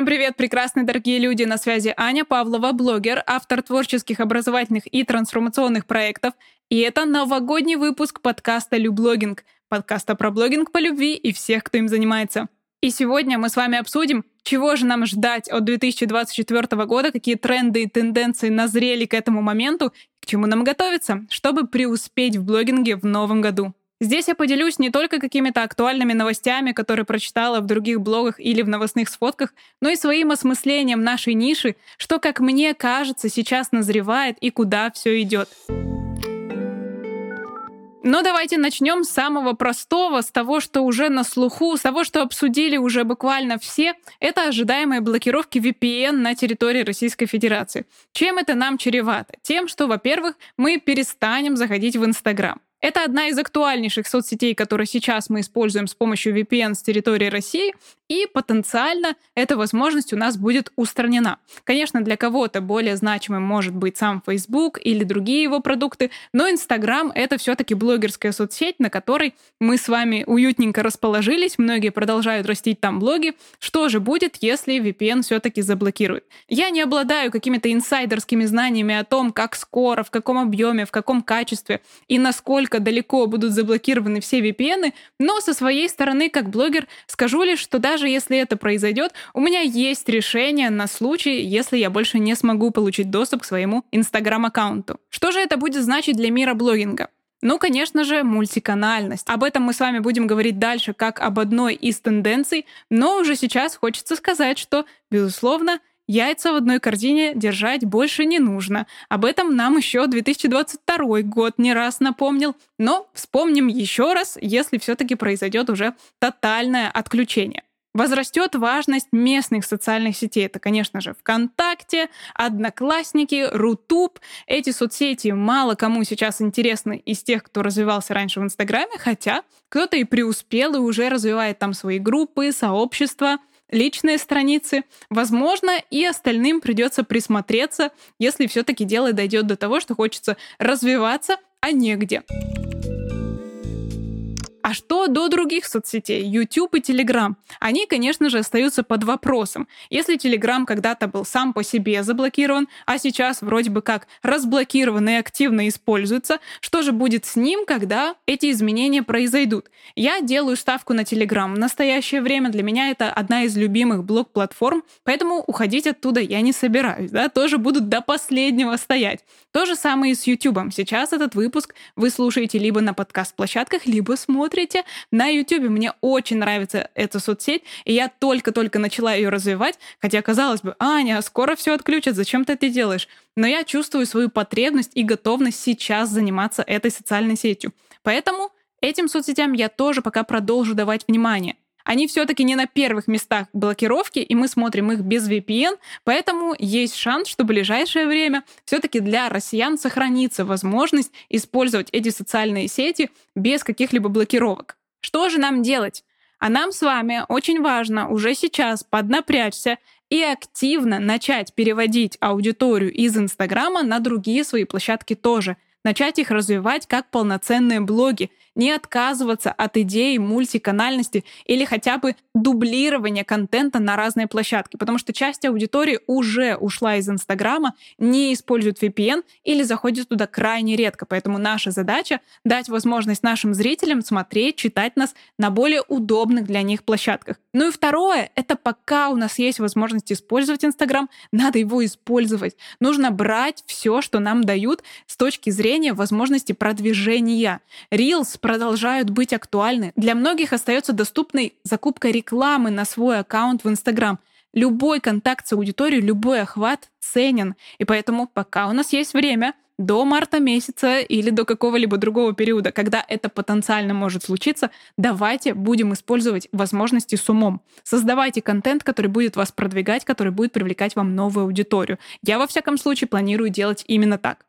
Всем привет, прекрасные дорогие люди! На связи Аня Павлова, блогер, автор творческих, образовательных и трансформационных проектов. И это новогодний выпуск подкаста «Люблогинг», подкаста про блогинг по любви и всех, кто им занимается. И сегодня мы с вами обсудим, чего же нам ждать от 2024 года, какие тренды и тенденции назрели к этому моменту, к чему нам готовиться, чтобы преуспеть в блогинге в новом году. Здесь я поделюсь не только какими-то актуальными новостями, которые прочитала в других блогах или в новостных сфотках, но и своим осмыслением нашей ниши, что, как мне кажется, сейчас назревает и куда все идет. Но давайте начнем с самого простого, с того, что уже на слуху, с того, что обсудили уже буквально все. Это ожидаемые блокировки VPN на территории Российской Федерации. Чем это нам чревато? Тем, что, во-первых, мы перестанем заходить в Инстаграм. Это одна из актуальнейших соцсетей, которые сейчас мы используем с помощью VPN с территории России, и потенциально эта возможность у нас будет устранена. Конечно, для кого-то более значимым может быть сам Facebook или другие его продукты, но Instagram — это все-таки блогерская соцсеть, на которой мы с вами уютненько расположились, многие продолжают растить там блоги. Что же будет, если VPN все-таки заблокирует? Я не обладаю какими-то инсайдерскими знаниями о том, как скоро, в каком объеме, в каком качестве и насколько далеко будут заблокированы все VPN, но со своей стороны, как блогер, скажу лишь, что даже если это произойдет, у меня есть решение на случай, если я больше не смогу получить доступ к своему Инстаграм-аккаунту. Что же это будет значить для мира блогинга? Ну, конечно же, мультиканальность. Об этом мы с вами будем говорить дальше как об одной из тенденций, но уже сейчас хочется сказать, что, безусловно, Яйца в одной корзине держать больше не нужно. Об этом нам еще 2022 год не раз напомнил. Но вспомним еще раз, если все-таки произойдет уже тотальное отключение. Возрастет важность местных социальных сетей. Это, конечно же, ВКонтакте, Одноклассники, Рутуб. Эти соцсети мало кому сейчас интересны из тех, кто развивался раньше в Инстаграме, хотя кто-то и преуспел и уже развивает там свои группы, сообщества, личные страницы. Возможно, и остальным придется присмотреться, если все-таки дело дойдет до того, что хочется развиваться, а негде. А что до других соцсетей, YouTube и Telegram? Они, конечно же, остаются под вопросом. Если Telegram когда-то был сам по себе заблокирован, а сейчас вроде бы как разблокирован и активно используется, что же будет с ним, когда эти изменения произойдут? Я делаю ставку на Telegram. В настоящее время для меня это одна из любимых блог-платформ, поэтому уходить оттуда я не собираюсь, да, тоже буду до последнего стоять. То же самое и с YouTube. Сейчас этот выпуск вы слушаете либо на подкаст-площадках, либо смотрите смотрите. На YouTube мне очень нравится эта соцсеть, и я только-только начала ее развивать, хотя, казалось бы, Аня, скоро все отключат, зачем ты это делаешь? Но я чувствую свою потребность и готовность сейчас заниматься этой социальной сетью. Поэтому этим соцсетям я тоже пока продолжу давать внимание. Они все-таки не на первых местах блокировки, и мы смотрим их без VPN, поэтому есть шанс, что в ближайшее время все-таки для россиян сохранится возможность использовать эти социальные сети без каких-либо блокировок. Что же нам делать? А нам с вами очень важно уже сейчас поднапрячься и активно начать переводить аудиторию из Инстаграма на другие свои площадки тоже. Начать их развивать как полноценные блоги не отказываться от идеи мультиканальности или хотя бы дублирования контента на разные площадки, потому что часть аудитории уже ушла из Инстаграма, не использует VPN или заходит туда крайне редко. Поэтому наша задача — дать возможность нашим зрителям смотреть, читать нас на более удобных для них площадках. Ну и второе — это пока у нас есть возможность использовать Инстаграм, надо его использовать. Нужно брать все, что нам дают с точки зрения возможности продвижения. Reels продолжают быть актуальны. Для многих остается доступной закупка рекламы на свой аккаунт в Инстаграм. Любой контакт с аудиторией, любой охват ценен. И поэтому пока у нас есть время, до марта месяца или до какого-либо другого периода, когда это потенциально может случиться, давайте будем использовать возможности с умом. Создавайте контент, который будет вас продвигать, который будет привлекать вам новую аудиторию. Я, во всяком случае, планирую делать именно так.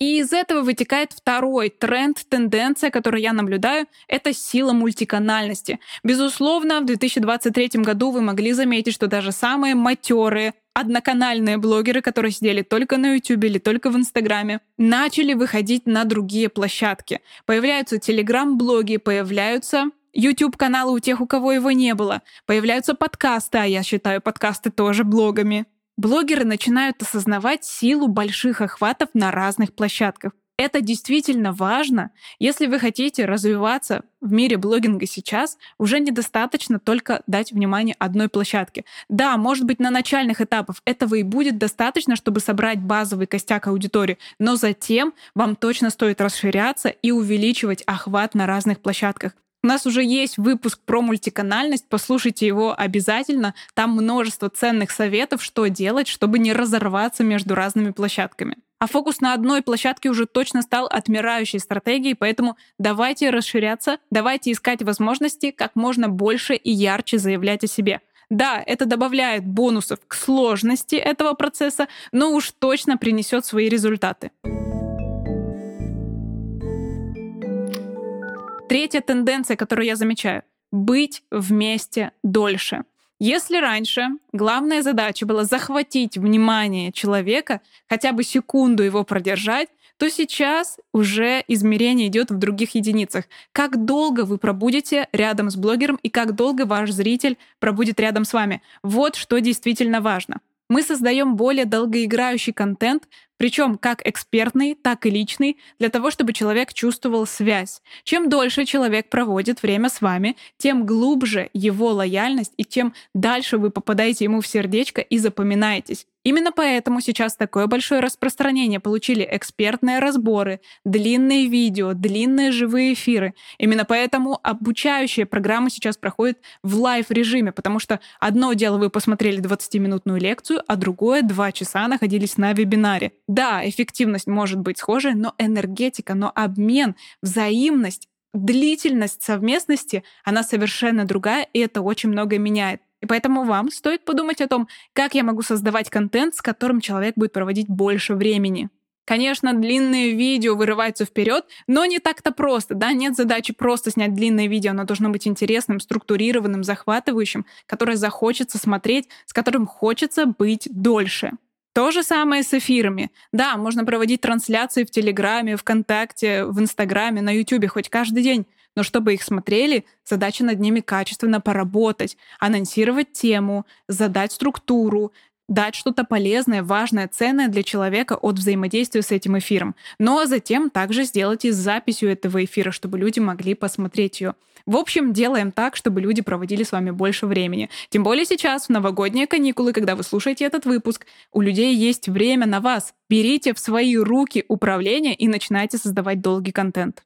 И из этого вытекает второй тренд, тенденция, которую я наблюдаю, это сила мультиканальности. Безусловно, в 2023 году вы могли заметить, что даже самые матерые одноканальные блогеры, которые сидели только на YouTube или только в Инстаграме, начали выходить на другие площадки. Появляются телеграм-блоги, появляются YouTube-каналы у тех, у кого его не было. Появляются подкасты, а я считаю подкасты тоже блогами. Блогеры начинают осознавать силу больших охватов на разных площадках. Это действительно важно. Если вы хотите развиваться в мире блогинга сейчас, уже недостаточно только дать внимание одной площадке. Да, может быть, на начальных этапах этого и будет достаточно, чтобы собрать базовый костяк аудитории, но затем вам точно стоит расширяться и увеличивать охват на разных площадках. У нас уже есть выпуск про мультиканальность, послушайте его обязательно. Там множество ценных советов, что делать, чтобы не разорваться между разными площадками. А фокус на одной площадке уже точно стал отмирающей стратегией, поэтому давайте расширяться, давайте искать возможности как можно больше и ярче заявлять о себе. Да, это добавляет бонусов к сложности этого процесса, но уж точно принесет свои результаты. Третья тенденция, которую я замечаю — быть вместе дольше. Если раньше главная задача была захватить внимание человека, хотя бы секунду его продержать, то сейчас уже измерение идет в других единицах. Как долго вы пробудете рядом с блогером и как долго ваш зритель пробудет рядом с вами. Вот что действительно важно. Мы создаем более долгоиграющий контент, причем как экспертный, так и личный, для того, чтобы человек чувствовал связь. Чем дольше человек проводит время с вами, тем глубже его лояльность и тем дальше вы попадаете ему в сердечко и запоминаетесь. Именно поэтому сейчас такое большое распространение получили экспертные разборы, длинные видео, длинные живые эфиры. Именно поэтому обучающие программы сейчас проходят в live -режиме, потому что одно дело вы посмотрели 20-минутную лекцию, а другое — два часа находились на вебинаре. Да, эффективность может быть схожей, но энергетика, но обмен, взаимность, длительность совместности, она совершенно другая, и это очень многое меняет. И поэтому вам стоит подумать о том, как я могу создавать контент, с которым человек будет проводить больше времени. Конечно, длинные видео вырываются вперед, но не так-то просто, да, нет задачи просто снять длинное видео, оно должно быть интересным, структурированным, захватывающим, которое захочется смотреть, с которым хочется быть дольше. То же самое с эфирами. Да, можно проводить трансляции в Телеграме, ВКонтакте, в Инстаграме, на Ютубе хоть каждый день, но чтобы их смотрели, задача над ними качественно поработать, анонсировать тему, задать структуру, дать что-то полезное, важное, ценное для человека от взаимодействия с этим эфиром. Но затем также сделать и с записью этого эфира, чтобы люди могли посмотреть ее. В общем, делаем так, чтобы люди проводили с вами больше времени. Тем более сейчас, в новогодние каникулы, когда вы слушаете этот выпуск, у людей есть время на вас. Берите в свои руки управление и начинайте создавать долгий контент.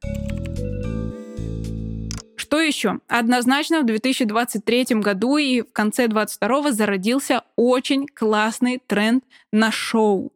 Что еще? Однозначно в 2023 году и в конце 2022 зародился очень классный тренд на шоу.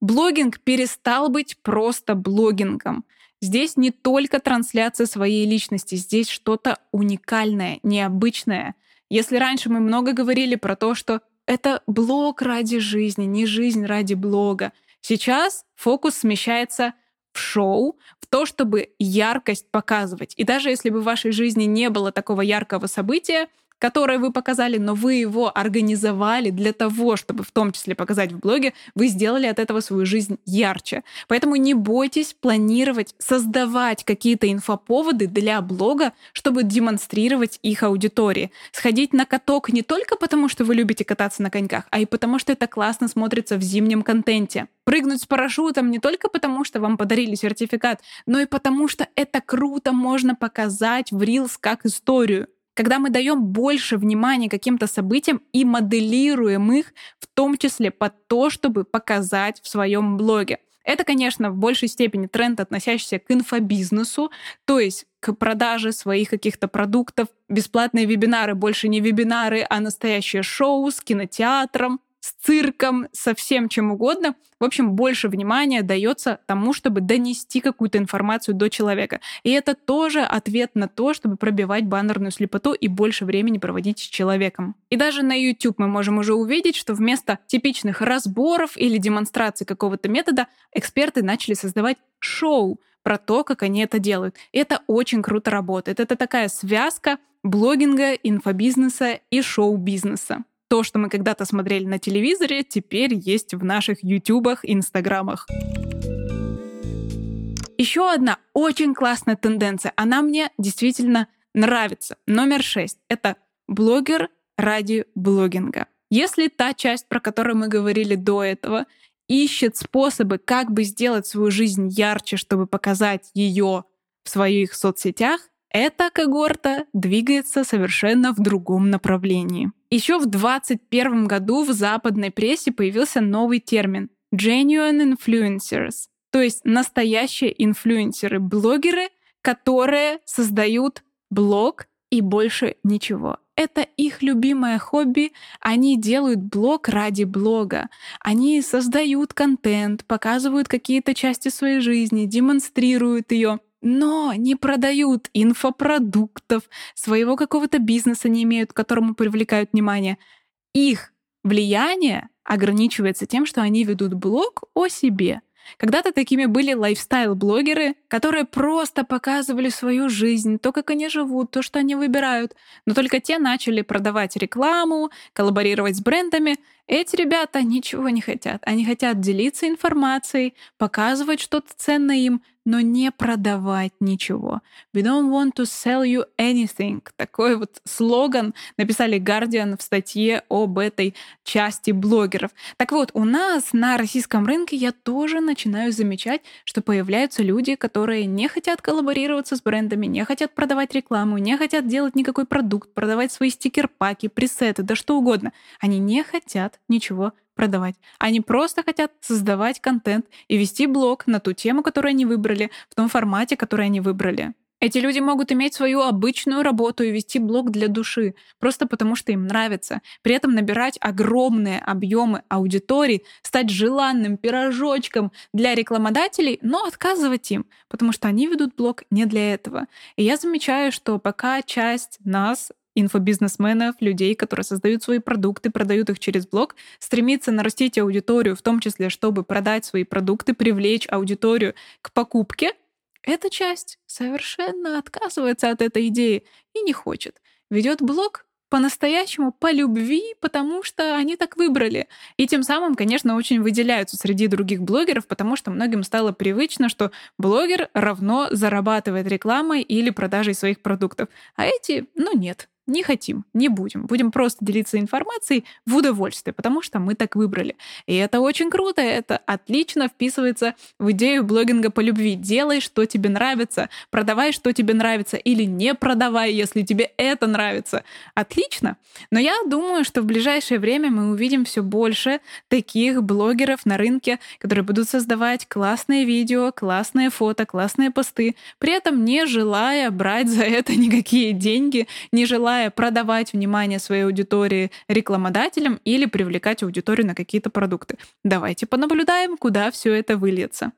Блогинг перестал быть просто блогингом. Здесь не только трансляция своей личности, здесь что-то уникальное, необычное. Если раньше мы много говорили про то, что это блог ради жизни, не жизнь ради блога, сейчас фокус смещается в шоу, в то, чтобы яркость показывать. И даже если бы в вашей жизни не было такого яркого события, которое вы показали, но вы его организовали для того, чтобы в том числе показать в блоге, вы сделали от этого свою жизнь ярче. Поэтому не бойтесь планировать, создавать какие-то инфоповоды для блога, чтобы демонстрировать их аудитории. Сходить на каток не только потому, что вы любите кататься на коньках, а и потому, что это классно смотрится в зимнем контенте. Прыгнуть с парашютом не только потому, что вам подарили сертификат, но и потому, что это круто можно показать в Reels как историю когда мы даем больше внимания каким-то событиям и моделируем их, в том числе под то, чтобы показать в своем блоге. Это, конечно, в большей степени тренд, относящийся к инфобизнесу, то есть к продаже своих каких-то продуктов. Бесплатные вебинары больше не вебинары, а настоящее шоу с кинотеатром, с цирком, со всем чем угодно. В общем, больше внимания дается тому, чтобы донести какую-то информацию до человека. И это тоже ответ на то, чтобы пробивать баннерную слепоту и больше времени проводить с человеком. И даже на YouTube мы можем уже увидеть, что вместо типичных разборов или демонстрации какого-то метода эксперты начали создавать шоу про то, как они это делают. И это очень круто работает. Это такая связка блогинга, инфобизнеса и шоу-бизнеса. То, что мы когда-то смотрели на телевизоре, теперь есть в наших ютубах, инстаграмах. Еще одна очень классная тенденция. Она мне действительно нравится. Номер шесть — это блогер ради блогинга. Если та часть, про которую мы говорили до этого, ищет способы, как бы сделать свою жизнь ярче, чтобы показать ее в своих соцсетях, эта когорта двигается совершенно в другом направлении. Еще в 2021 году в западной прессе появился новый термин genuine influencers, то есть настоящие инфлюенсеры, блогеры, которые создают блог и больше ничего. Это их любимое хобби. Они делают блог ради блога. Они создают контент, показывают какие-то части своей жизни, демонстрируют ее но не продают инфопродуктов, своего какого-то бизнеса не имеют, к которому привлекают внимание. Их влияние ограничивается тем, что они ведут блог о себе. Когда-то такими были лайфстайл-блогеры, которые просто показывали свою жизнь, то, как они живут, то, что они выбирают. Но только те начали продавать рекламу, коллаборировать с брендами. Эти ребята ничего не хотят. Они хотят делиться информацией, показывать что-то ценное им, но не продавать ничего. We don't want to sell you anything. Такой вот слоган написали Guardian в статье об этой части блогеров. Так вот, у нас на российском рынке я тоже начинаю замечать, что появляются люди, которые не хотят коллаборироваться с брендами, не хотят продавать рекламу, не хотят делать никакой продукт, продавать свои стикер-паки, пресеты, да что угодно. Они не хотят ничего продавать. Они просто хотят создавать контент и вести блог на ту тему, которую они выбрали, в том формате, который они выбрали. Эти люди могут иметь свою обычную работу и вести блог для души, просто потому что им нравится. При этом набирать огромные объемы аудитории, стать желанным пирожочком для рекламодателей, но отказывать им, потому что они ведут блог не для этого. И я замечаю, что пока часть нас инфобизнесменов, людей, которые создают свои продукты, продают их через блог, стремится нарастить аудиторию, в том числе, чтобы продать свои продукты, привлечь аудиторию к покупке, эта часть совершенно отказывается от этой идеи и не хочет. Ведет блог по-настоящему, по любви, потому что они так выбрали. И тем самым, конечно, очень выделяются среди других блогеров, потому что многим стало привычно, что блогер равно зарабатывает рекламой или продажей своих продуктов. А эти, ну нет, не хотим, не будем. Будем просто делиться информацией в удовольствие, потому что мы так выбрали. И это очень круто, это отлично вписывается в идею блогинга по любви. Делай, что тебе нравится, продавай, что тебе нравится, или не продавай, если тебе это нравится. Отлично. Но я думаю, что в ближайшее время мы увидим все больше таких блогеров на рынке, которые будут создавать классные видео, классные фото, классные посты, при этом не желая брать за это никакие деньги, не желая желая продавать внимание своей аудитории рекламодателям или привлекать аудиторию на какие-то продукты. Давайте понаблюдаем, куда все это выльется.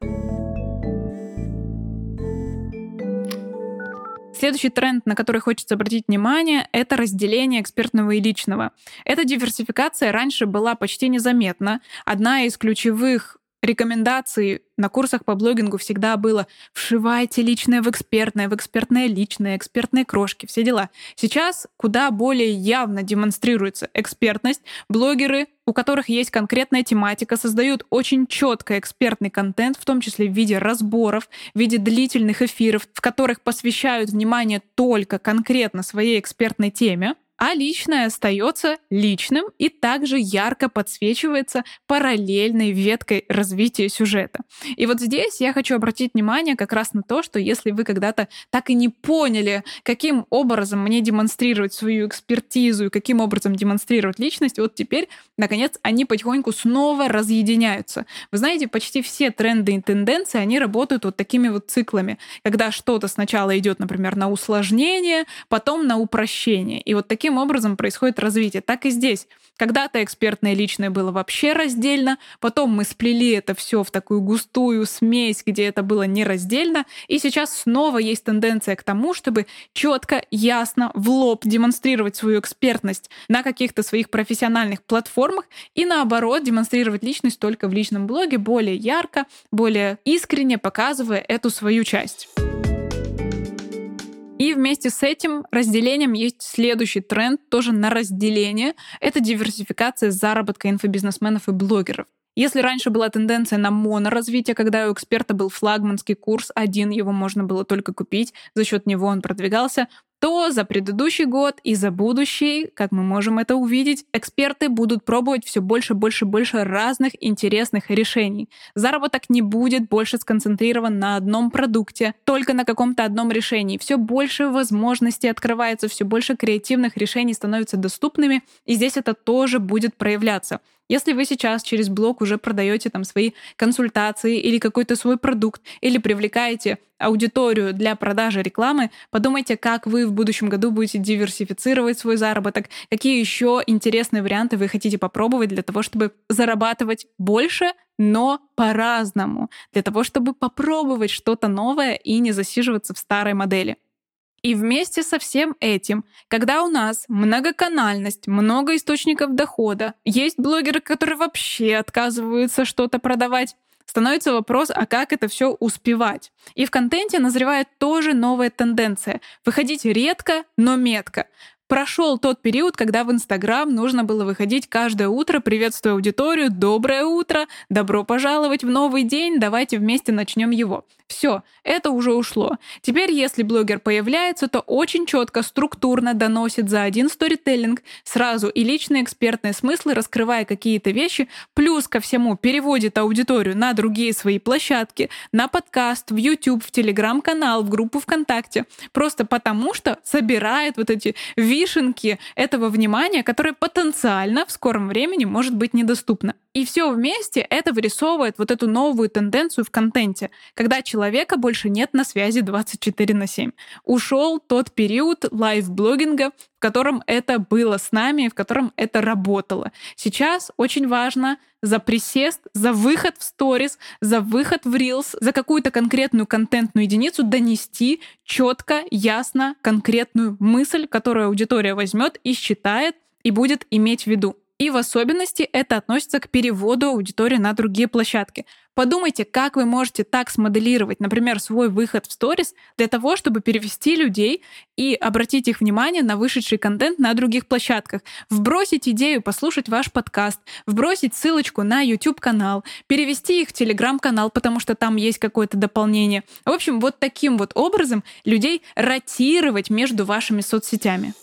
Следующий тренд, на который хочется обратить внимание, это разделение экспертного и личного. Эта диверсификация раньше была почти незаметна. Одна из ключевых рекомендаций на курсах по блогингу всегда было «вшивайте личное в экспертное, в экспертное личное, экспертные крошки, все дела». Сейчас куда более явно демонстрируется экспертность. Блогеры, у которых есть конкретная тематика, создают очень четко экспертный контент, в том числе в виде разборов, в виде длительных эфиров, в которых посвящают внимание только конкретно своей экспертной теме а личное остается личным и также ярко подсвечивается параллельной веткой развития сюжета. И вот здесь я хочу обратить внимание как раз на то, что если вы когда-то так и не поняли, каким образом мне демонстрировать свою экспертизу и каким образом демонстрировать личность, вот теперь, наконец, они потихоньку снова разъединяются. Вы знаете, почти все тренды и тенденции, они работают вот такими вот циклами, когда что-то сначала идет, например, на усложнение, потом на упрощение. И вот таким таким образом происходит развитие. Так и здесь. Когда-то экспертное и личное было вообще раздельно, потом мы сплели это все в такую густую смесь, где это было нераздельно, и сейчас снова есть тенденция к тому, чтобы четко, ясно, в лоб демонстрировать свою экспертность на каких-то своих профессиональных платформах и наоборот демонстрировать личность только в личном блоге более ярко, более искренне показывая эту свою часть. И вместе с этим разделением есть следующий тренд, тоже на разделение. Это диверсификация заработка инфобизнесменов и блогеров. Если раньше была тенденция на моноразвитие, когда у эксперта был флагманский курс, один его можно было только купить, за счет него он продвигался, то за предыдущий год и за будущий, как мы можем это увидеть, эксперты будут пробовать все больше, больше, больше разных интересных решений. Заработок не будет больше сконцентрирован на одном продукте, только на каком-то одном решении. Все больше возможностей открывается, все больше креативных решений становятся доступными, и здесь это тоже будет проявляться. Если вы сейчас через блог уже продаете там свои консультации или какой-то свой продукт, или привлекаете аудиторию для продажи рекламы, подумайте, как вы в будущем году будете диверсифицировать свой заработок, какие еще интересные варианты вы хотите попробовать для того, чтобы зарабатывать больше, но по-разному, для того, чтобы попробовать что-то новое и не засиживаться в старой модели. И вместе со всем этим, когда у нас многоканальность, много источников дохода, есть блогеры, которые вообще отказываются что-то продавать, становится вопрос, а как это все успевать? И в контенте назревает тоже новая тенденция. Выходить редко, но метко. Прошел тот период, когда в Инстаграм нужно было выходить каждое утро, приветствуя аудиторию, доброе утро, добро пожаловать в новый день, давайте вместе начнем его. Все, это уже ушло. Теперь, если блогер появляется, то очень четко, структурно доносит за один сторителлинг сразу и личные экспертные смыслы, раскрывая какие-то вещи, плюс ко всему переводит аудиторию на другие свои площадки, на подкаст, в YouTube, в Телеграм-канал, в группу ВКонтакте. Просто потому, что собирает вот эти вишенки этого внимания, которое потенциально в скором времени может быть недоступно. И все вместе это вырисовывает вот эту новую тенденцию в контенте, когда человека больше нет на связи 24 на 7. Ушел тот период лайв-блогинга, в котором это было с нами, в котором это работало. Сейчас очень важно за присест, за выход в сторис, за выход в Reels, за какую-то конкретную контентную единицу донести четко, ясно, конкретную мысль, которую аудитория возьмет и считает и будет иметь в виду. И в особенности это относится к переводу аудитории на другие площадки. Подумайте, как вы можете так смоделировать, например, свой выход в сторис для того, чтобы перевести людей и обратить их внимание на вышедший контент на других площадках. Вбросить идею послушать ваш подкаст, вбросить ссылочку на YouTube-канал, перевести их в Telegram-канал, потому что там есть какое-то дополнение. В общем, вот таким вот образом людей ротировать между вашими соцсетями.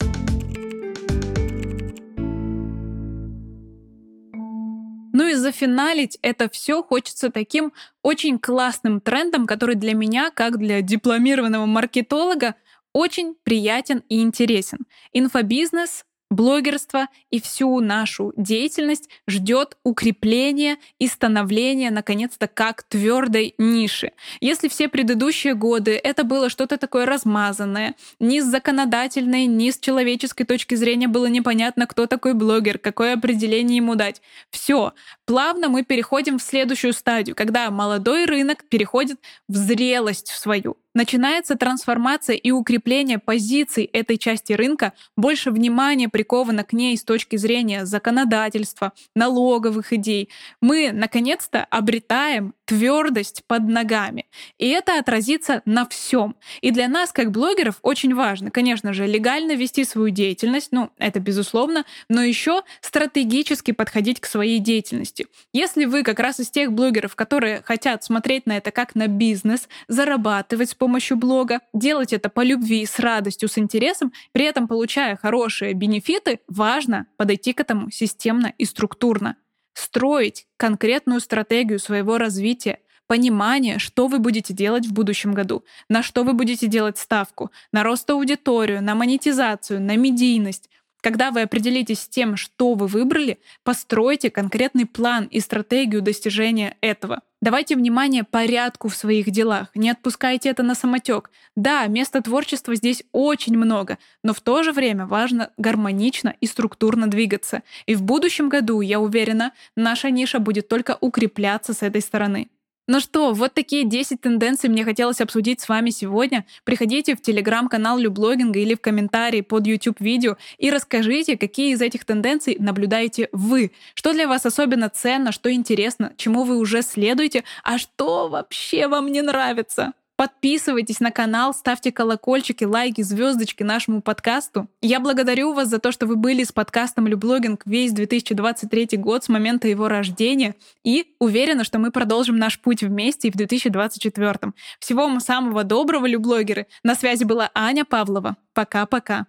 Зафиналить это все хочется таким очень классным трендом, который для меня, как для дипломированного маркетолога, очень приятен и интересен. Инфобизнес блогерство и всю нашу деятельность ждет укрепления и становления, наконец-то, как твердой ниши. Если все предыдущие годы это было что-то такое размазанное, ни с законодательной, ни с человеческой точки зрения было непонятно, кто такой блогер, какое определение ему дать. Все, плавно мы переходим в следующую стадию, когда молодой рынок переходит в зрелость в свою начинается трансформация и укрепление позиций этой части рынка, больше внимания приковано к ней с точки зрения законодательства, налоговых идей. Мы, наконец-то, обретаем твердость под ногами. И это отразится на всем. И для нас, как блогеров, очень важно, конечно же, легально вести свою деятельность, ну, это безусловно, но еще стратегически подходить к своей деятельности. Если вы как раз из тех блогеров, которые хотят смотреть на это как на бизнес, зарабатывать с помощью блога, делать это по любви, с радостью, с интересом, при этом получая хорошие бенефиты, важно подойти к этому системно и структурно. Строить конкретную стратегию своего развития, понимание, что вы будете делать в будущем году, на что вы будете делать ставку, на рост аудиторию, на монетизацию, на медийность, когда вы определитесь с тем, что вы выбрали, постройте конкретный план и стратегию достижения этого. Давайте внимание порядку в своих делах, не отпускайте это на самотек. Да, места творчества здесь очень много, но в то же время важно гармонично и структурно двигаться. И в будущем году, я уверена, наша ниша будет только укрепляться с этой стороны. Ну что, вот такие 10 тенденций мне хотелось обсудить с вами сегодня. Приходите в телеграм-канал Люблогинга или в комментарии под YouTube-видео и расскажите, какие из этих тенденций наблюдаете вы. Что для вас особенно ценно, что интересно, чему вы уже следуете, а что вообще вам не нравится. Подписывайтесь на канал, ставьте колокольчики, лайки, звездочки нашему подкасту. Я благодарю вас за то, что вы были с подкастом Люблогинг весь 2023 год с момента его рождения и уверена, что мы продолжим наш путь вместе и в 2024. Всего вам самого доброго, Люблогеры. На связи была Аня Павлова. Пока-пока.